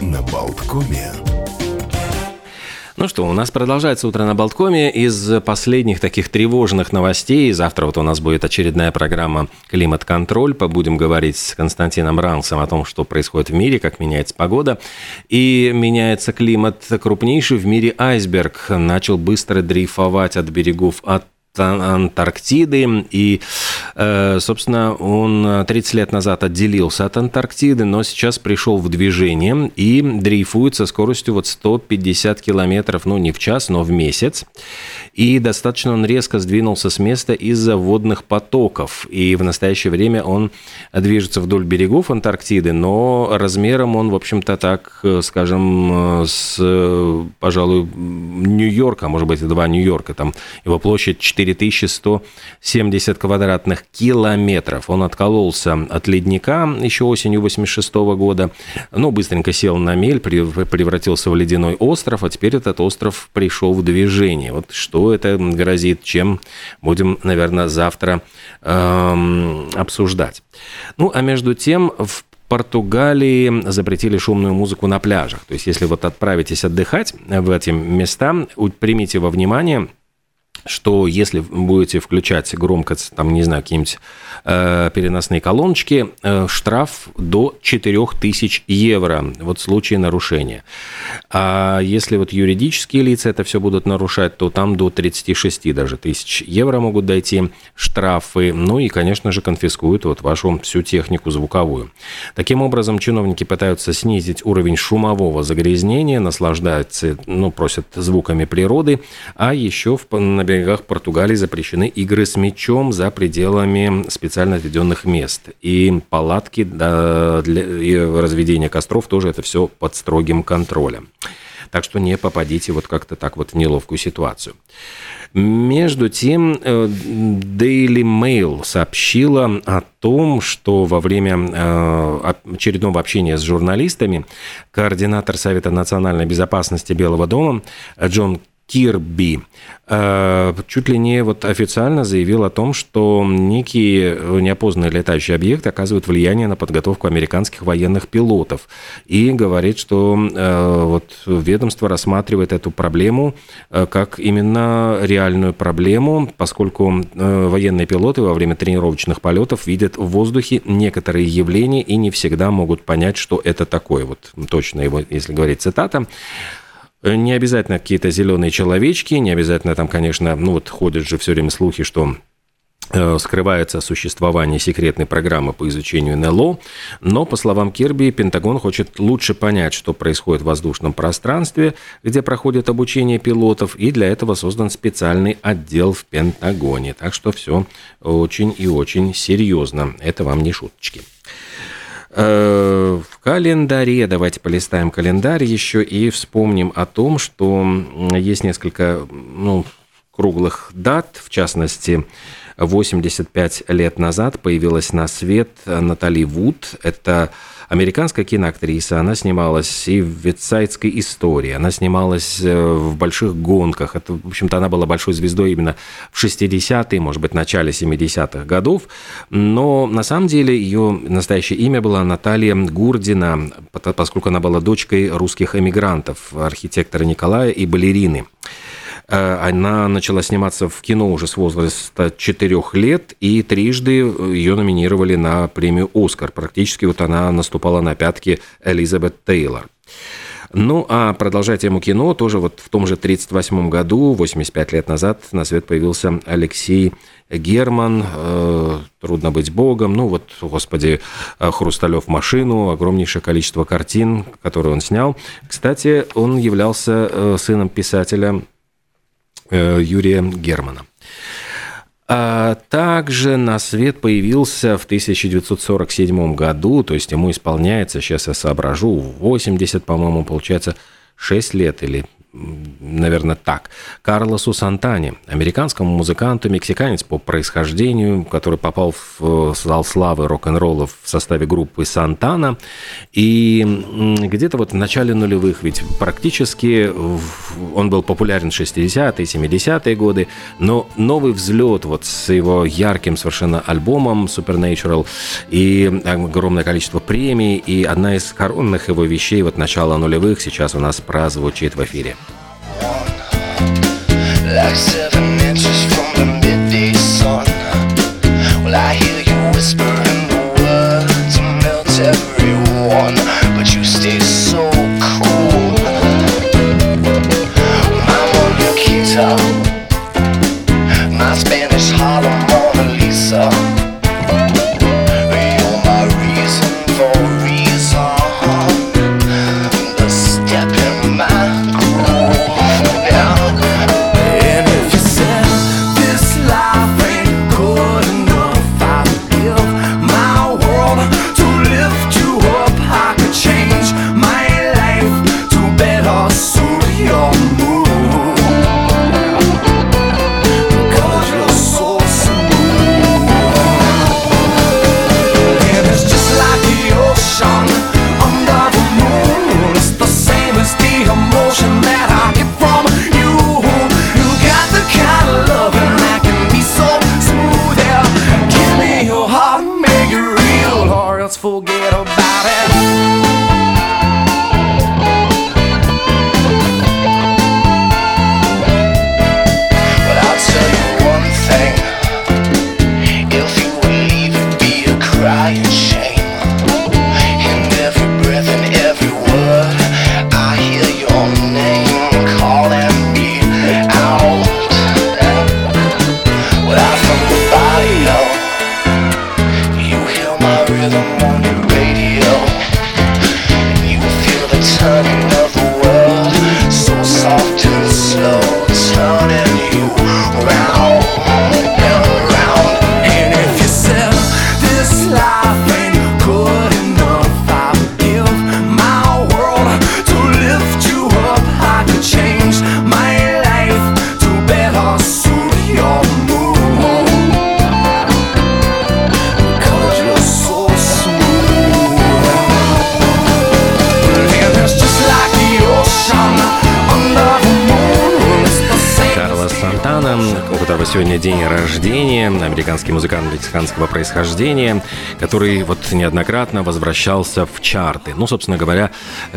на Болткоме. Ну что, у нас продолжается утро на Болткоме. Из последних таких тревожных новостей, завтра вот у нас будет очередная программа «Климат-контроль». Побудем говорить с Константином Ранцем о том, что происходит в мире, как меняется погода. И меняется климат. Крупнейший в мире айсберг начал быстро дрейфовать от берегов от Антарктиды. И, э, собственно, он 30 лет назад отделился от Антарктиды, но сейчас пришел в движение и дрейфует со скоростью вот 150 километров, ну, не в час, но в месяц. И достаточно он резко сдвинулся с места из-за водных потоков. И в настоящее время он движется вдоль берегов Антарктиды, но размером он, в общем-то, так, скажем, с, пожалуй, Нью-Йорка, может быть, два Нью-Йорка. Там его площадь 4 4170 квадратных километров. Он откололся от ледника еще осенью 86 года, но быстренько сел на мель, превратился в ледяной остров, а теперь этот остров пришел в движение. Вот что это грозит, чем будем, наверное, завтра эм, обсуждать. Ну, а между тем, в Португалии запретили шумную музыку на пляжах. То есть, если вот отправитесь отдыхать в эти места, примите во внимание – что если будете включать громко, там, не знаю, какие-нибудь э, переносные колоночки, э, штраф до 4000 евро вот в случае нарушения. А если вот юридические лица это все будут нарушать, то там до 36 даже тысяч евро могут дойти штрафы. Ну и, конечно же, конфискуют вот вашу всю технику звуковую. Таким образом, чиновники пытаются снизить уровень шумового загрязнения, наслаждаются, ну, просят звуками природы, а еще в, на берегах Португалии запрещены игры с мячом за пределами специально отведенных мест. И палатки для разведения костров тоже это все под строгим контролем. Так что не попадите вот как-то так вот в неловкую ситуацию. Между тем, э, Daily Mail сообщила о том, что во время э, очередного общения с журналистами координатор Совета национальной безопасности Белого дома Джон Кирби э, чуть ли не вот официально заявил о том, что некие неопознанные летающие объекты оказывают влияние на подготовку американских военных пилотов. И говорит, что э, вот ведомство рассматривает эту проблему э, как именно реальную проблему, поскольку военные пилоты во время тренировочных полетов видят в воздухе некоторые явления и не всегда могут понять, что это такое. Вот точно его, если говорить цитата. Э, не обязательно какие-то зеленые человечки, не обязательно там, конечно, ну вот ходят же все время слухи, что э, скрывается существование секретной программы по изучению НЛО, но, по словам Кирби, Пентагон хочет лучше понять, что происходит в воздушном пространстве, где проходит обучение пилотов, и для этого создан специальный отдел в Пентагоне. Так что все очень и очень серьезно. Это вам не шуточки. Э, в календаре, давайте полистаем календарь еще и вспомним о том, что есть несколько ну, круглых дат, в частности, 85 лет назад появилась на свет Натали Вуд. Это американская киноактриса, она снималась и в «Ветсайдской истории», она снималась э, в «Больших гонках». Это, в общем-то, она была большой звездой именно в 60-е, может быть, начале 70-х годов. Но на самом деле ее настоящее имя было Наталья Гурдина, поскольку она была дочкой русских эмигрантов, архитектора Николая и балерины. Э, она начала сниматься в кино уже с возраста 4 лет, и трижды ее номинировали на премию «Оскар». Практически вот она наступала на пятки Элизабет Тейлор. Ну, а продолжая тему кино, тоже вот в том же 1938 году, 85 лет назад, на свет появился Алексей Герман, э, «Трудно быть богом», ну вот, господи, «Хрусталев машину», огромнейшее количество картин, которые он снял. Кстати, он являлся э, сыном писателя Э, Юрия Германа. А также на свет появился в 1947 году, то есть ему исполняется, сейчас я соображу, 80, по-моему, получается, 6 лет или наверное, так. Карлосу Сантане, американскому музыканту, мексиканец по происхождению, который попал в зал славы рок-н-ролла в составе группы Сантана. И где-то вот в начале нулевых, ведь практически он был популярен в 60-е, 70-е годы, но новый взлет вот с его ярким совершенно альбомом Supernatural и огромное количество премий, и одна из коронных его вещей вот начала нулевых сейчас у нас прозвучит в эфире. Like seven inches from the midday sun. Well, I hear you the melt everyone, but you stay so cool. Kita, сегодня день рождения, американский музыкант мексиканского происхождения, который вот неоднократно возвращался в чарты. Ну, собственно говоря,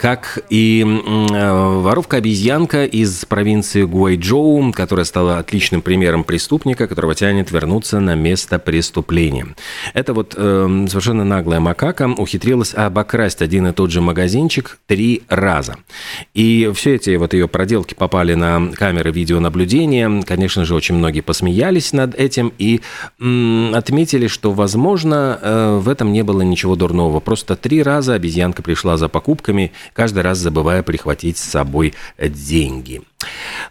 как и э, воровка-обезьянка из провинции Гуайчжоу, которая стала отличным примером преступника, которого тянет вернуться на место преступления. Это вот э, совершенно наглая макака ухитрилась обокрасть один и тот же магазинчик три раза. И все эти вот ее проделки попали на камеры видеонаблюдения. Конечно же, очень многие посмотрели посмеялись над этим и отметили, что, возможно, э, в этом не было ничего дурного. Просто три раза обезьянка пришла за покупками, каждый раз забывая прихватить с собой деньги.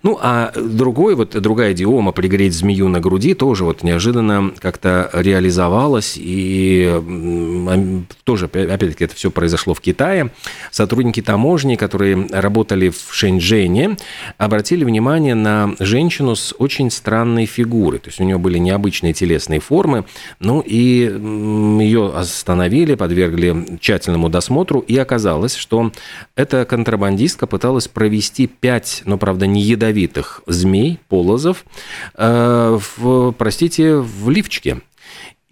Ну, а другой, вот другая идиома «пригреть змею на груди» тоже вот неожиданно как-то реализовалась, и тоже, опять-таки, это все произошло в Китае. Сотрудники таможни, которые работали в Шэньчжэне, обратили внимание на женщину с очень странной фигурой, то есть у нее были необычные телесные формы, ну и ее остановили, подвергли тщательному досмотру, и оказалось, что эта контрабандистка пыталась провести пять, но, правда, не ядовитых ядовитых змей, полозов, э, в, простите, в лифчике.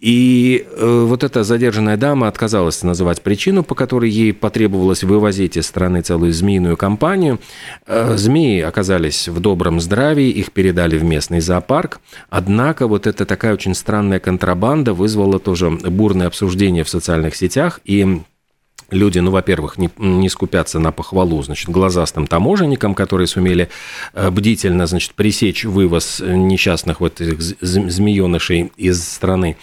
И э, вот эта задержанная дама отказалась называть причину, по которой ей потребовалось вывозить из страны целую змеиную компанию. Э, змеи оказались в добром здравии, их передали в местный зоопарк. Однако вот эта такая очень странная контрабанда вызвала тоже бурное обсуждение в социальных сетях. И люди, ну, во-первых, не, не скупятся на похвалу, значит, глазастым таможенникам, которые сумели э, бдительно, значит, пресечь вывоз несчастных вот этих змеенышей из страны.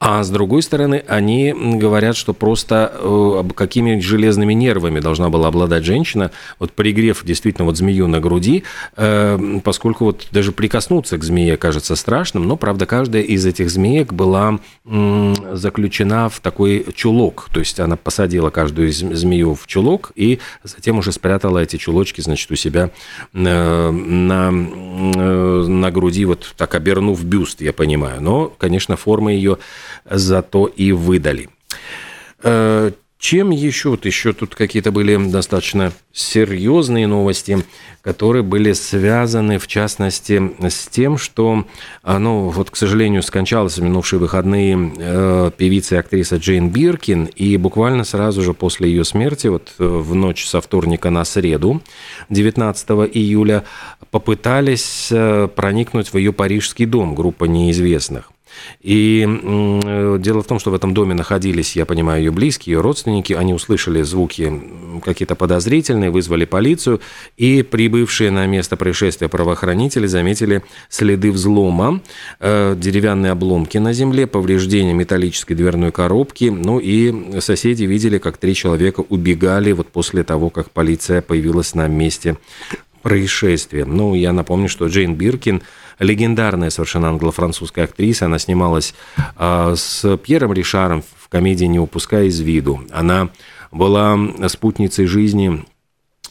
А с другой стороны, они говорят, что просто э, какими железными нервами должна была обладать женщина, вот пригрев действительно вот змею на груди, э, поскольку вот даже прикоснуться к змее кажется страшным, но, правда, каждая из этих змеек была заключена в такой чулок, то есть она посадила каждую каждую змею в чулок и затем уже спрятала эти чулочки, значит, у себя на, на груди, вот так обернув бюст, я понимаю. Но, конечно, формы ее зато и выдали. Чем еще? Вот еще тут какие-то были достаточно серьезные новости, которые были связаны, в частности, с тем, что, а, ну, вот, к сожалению, скончалась в минувшие выходные э, певица и актриса Джейн Биркин, и буквально сразу же после ее смерти, вот э, в ночь со вторника на среду, 19 июля, попытались э, проникнуть в ее парижский дом группа неизвестных. И дело в том, что в этом доме находились, я понимаю, ее близкие, ее родственники. Они услышали звуки какие-то подозрительные, вызвали полицию. И прибывшие на место происшествия правоохранители заметили следы взлома, э, деревянные обломки на земле, повреждения металлической дверной коробки. Ну и соседи видели, как три человека убегали вот после того, как полиция появилась на месте происшествия. Ну, я напомню, что Джейн Биркин – легендарная совершенно англо-французская актриса. Она снималась э, с Пьером Ришаром в комедии «Не упуская из виду». Она была спутницей жизни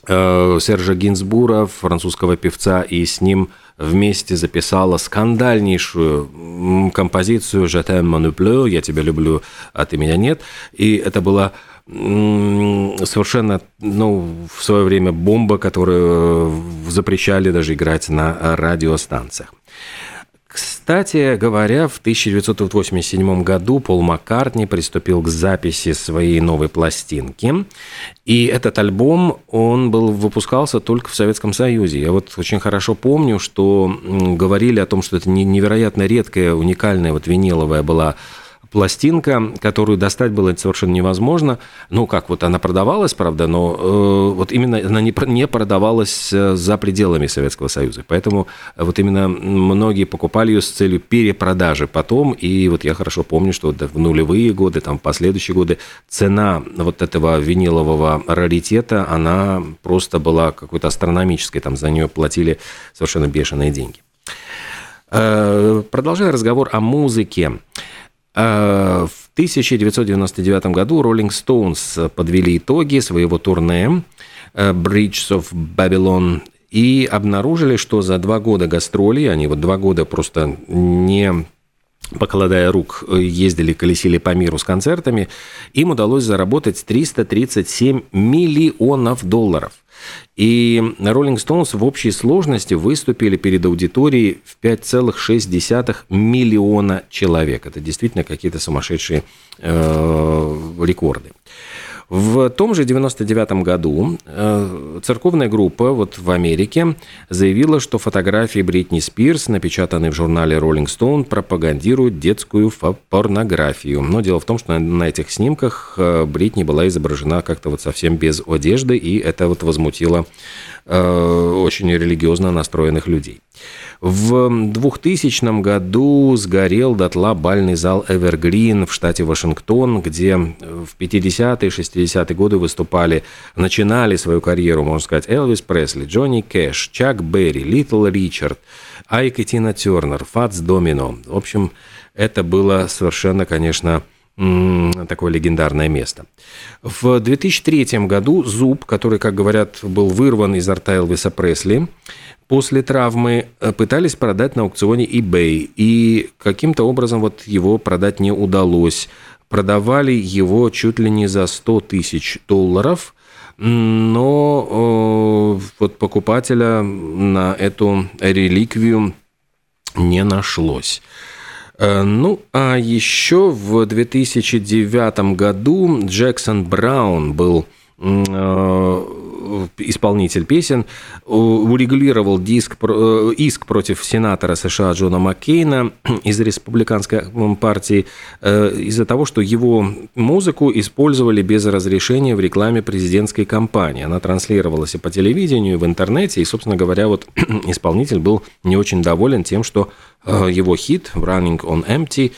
э, Сержа Гинзбура, французского певца, и с ним вместе записала скандальнейшую композицию «Je t'aime, mon «Я тебя люблю, а ты меня нет». И это была совершенно, ну, в свое время бомба, которую запрещали даже играть на радиостанциях. Кстати говоря, в 1987 году Пол Маккартни приступил к записи своей новой пластинки. И этот альбом, он был, выпускался только в Советском Союзе. Я вот очень хорошо помню, что говорили о том, что это невероятно редкая, уникальная вот виниловая была пластинка, которую достать было совершенно невозможно. Ну, как вот она продавалась, правда, но э, вот именно она не, не продавалась э, за пределами Советского Союза. Поэтому вот именно многие покупали ее с целью перепродажи потом. И вот я хорошо помню, что в нулевые годы, там, в последующие годы цена вот этого винилового раритета, она просто была какой-то астрономической. Там за нее платили совершенно бешеные деньги. Э, продолжая разговор о музыке. А, в 1999 году Rolling Stones подвели итоги своего турне э, Bridges of Babylon и обнаружили, что за два года гастролей, они вот два года просто не покладая рук, ездили, колесили по миру с концертами, им удалось заработать 337 миллионов долларов. И Rolling Stones в общей сложности выступили перед аудиторией в 5,6 миллиона человек. Это действительно какие-то сумасшедшие э, рекорды. В том же 99 году э, церковная группа вот в Америке заявила, что фотографии Бритни Спирс, напечатанные в журнале Rolling Stone, пропагандируют детскую порнографию. Но дело в том, что на этих снимках э, Бритни была изображена как-то вот совсем без одежды, и это вот возмутило э, очень религиозно настроенных людей. В 2000 году сгорел дотла бальный зал «Эвергрин» в штате Вашингтон, где в 50-е, 60-е годы выступали, начинали свою карьеру, можно сказать, Элвис Пресли, Джонни Кэш, Чак Берри, Литл Ричард, Айк и Тина Тернер, Фац Домино. В общем, это было совершенно, конечно, такое легендарное место. В 2003 году зуб, который, как говорят, был вырван из рта Элвиса Пресли, после травмы э, пытались продать на аукционе eBay, и каким-то образом вот его продать не удалось. Продавали его чуть ли не за 100 тысяч долларов, но э, вот покупателя на эту реликвию не нашлось. Э, ну, а еще в 2009 году Джексон Браун был исполнитель песен, урегулировал диск, э, иск против сенатора США Джона Маккейна из республиканской партии э, из-за того, что его музыку использовали без разрешения в рекламе президентской кампании. Она транслировалась и по телевидению, и в интернете, и, собственно говоря, вот исполнитель был не очень доволен тем, что э, его хит «Running on Empty»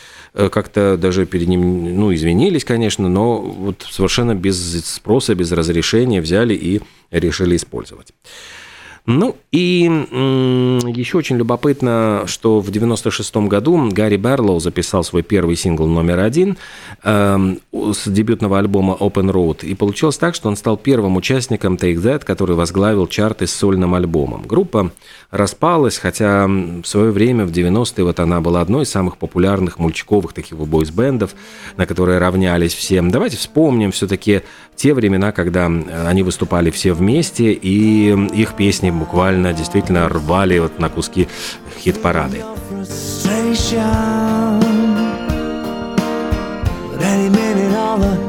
как-то даже перед ним, ну, извинились, конечно, но вот совершенно без спроса, без разрешения взяли и решили использовать. Ну и еще очень любопытно, что в 96 году Гарри Барлоу записал свой первый сингл номер один э, с дебютного альбома Open Road. И получилось так, что он стал первым участником Take That, который возглавил чарты с сольным альбомом. Группа распалась, хотя в свое время, в 90-е, вот она была одной из самых популярных мульчиковых таких бойс-бендов, на которые равнялись всем. Давайте вспомним все-таки те времена, когда они выступали все вместе, и их песни буквально действительно рвали вот на куски хит-парады. Just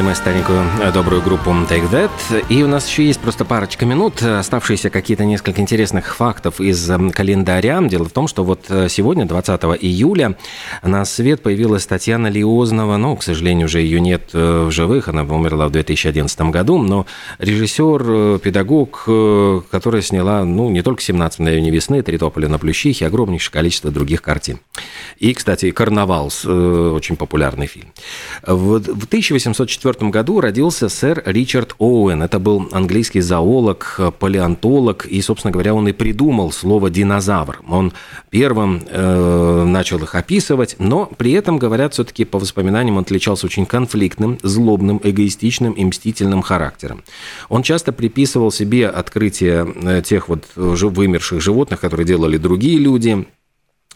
Вспомнили мы старенькую э, добрую группу Take That. И у нас еще есть просто парочка минут, оставшиеся какие-то несколько интересных фактов из эм, календаря. Дело в том, что вот э, сегодня, 20 июля, на свет появилась Татьяна Лиознова. Ну, к сожалению, уже ее нет э, в живых, она умерла в 2011 году. Но режиссер, педагог, которая сняла, ну, не только «17 мгновений весны», «Три тополя на плющихе», огромнейшее количество других картин. И, кстати, «Карнавал», очень популярный фильм. В 1804 году родился сэр Ричард Оуэн. Это был английский зоолог, палеонтолог, и, собственно говоря, он и придумал слово «динозавр». Он первым э, начал их описывать, но при этом, говорят, все-таки по воспоминаниям он отличался очень конфликтным, злобным, эгоистичным и мстительным характером. Он часто приписывал себе открытие э, тех вот вымерших животных, которые делали другие люди,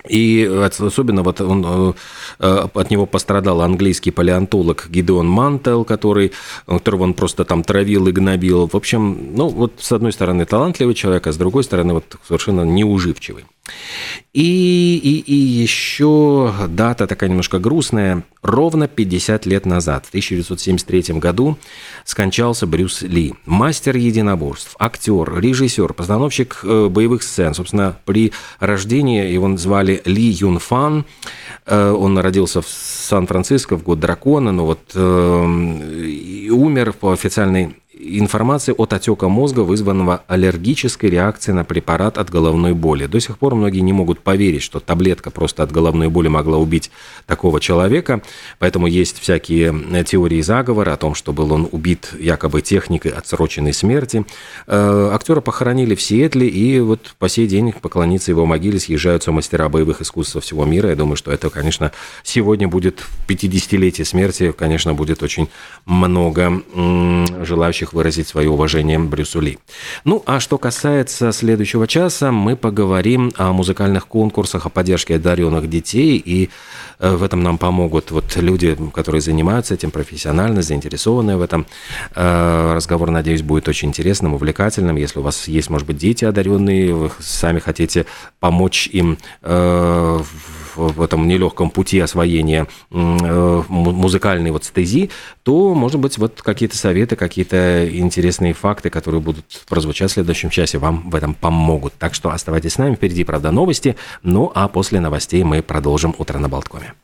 и особенно вот он, э, э, от него пострадал английский палеонтолог Гидеон Мантел, который, которого он просто там травил и гнобил. В общем, ну вот с одной стороны талантливый человек, а с другой стороны вот совершенно неуживчивый. И, и, и еще дата такая немножко грустная. Ровно 50 лет назад, в 1973 году, скончался Брюс Ли. Мастер единоборств, актер, режиссер, постановщик э, боевых сцен. Собственно, при рождении его звали Ли Юн Фан. Э, он родился в Сан-Франциско в год дракона, но вот э, умер по официальной информации от отека мозга, вызванного аллергической реакцией на препарат от головной боли. До сих пор многие не могут поверить, что таблетка просто от головной боли могла убить такого человека, поэтому есть всякие э, теории заговора о том, что был он убит якобы техникой отсроченной смерти. Э, актера похоронили в Сиэтле, и вот по сей день поклониться его могиле съезжаются мастера боевых искусств со всего мира. Я думаю, что это, конечно, сегодня будет в 50-летие смерти, конечно, будет очень много желающих выразить свое уважение Брюсу Ли. Ну, а что касается следующего часа, мы поговорим о музыкальных конкурсах, о поддержке одаренных детей, и э, в этом нам помогут вот люди, которые занимаются этим профессионально, заинтересованные в этом. Э, разговор, надеюсь, будет очень интересным, увлекательным. Если у вас есть, может быть, дети одаренные, вы сами хотите помочь им э, в этом нелегком пути освоения музыкальной вот стези, то, может быть, вот какие-то советы, какие-то интересные факты, которые будут прозвучать в следующем часе, вам в этом помогут. Так что оставайтесь с нами, впереди, правда, новости, ну а после новостей мы продолжим «Утро на Болткоме».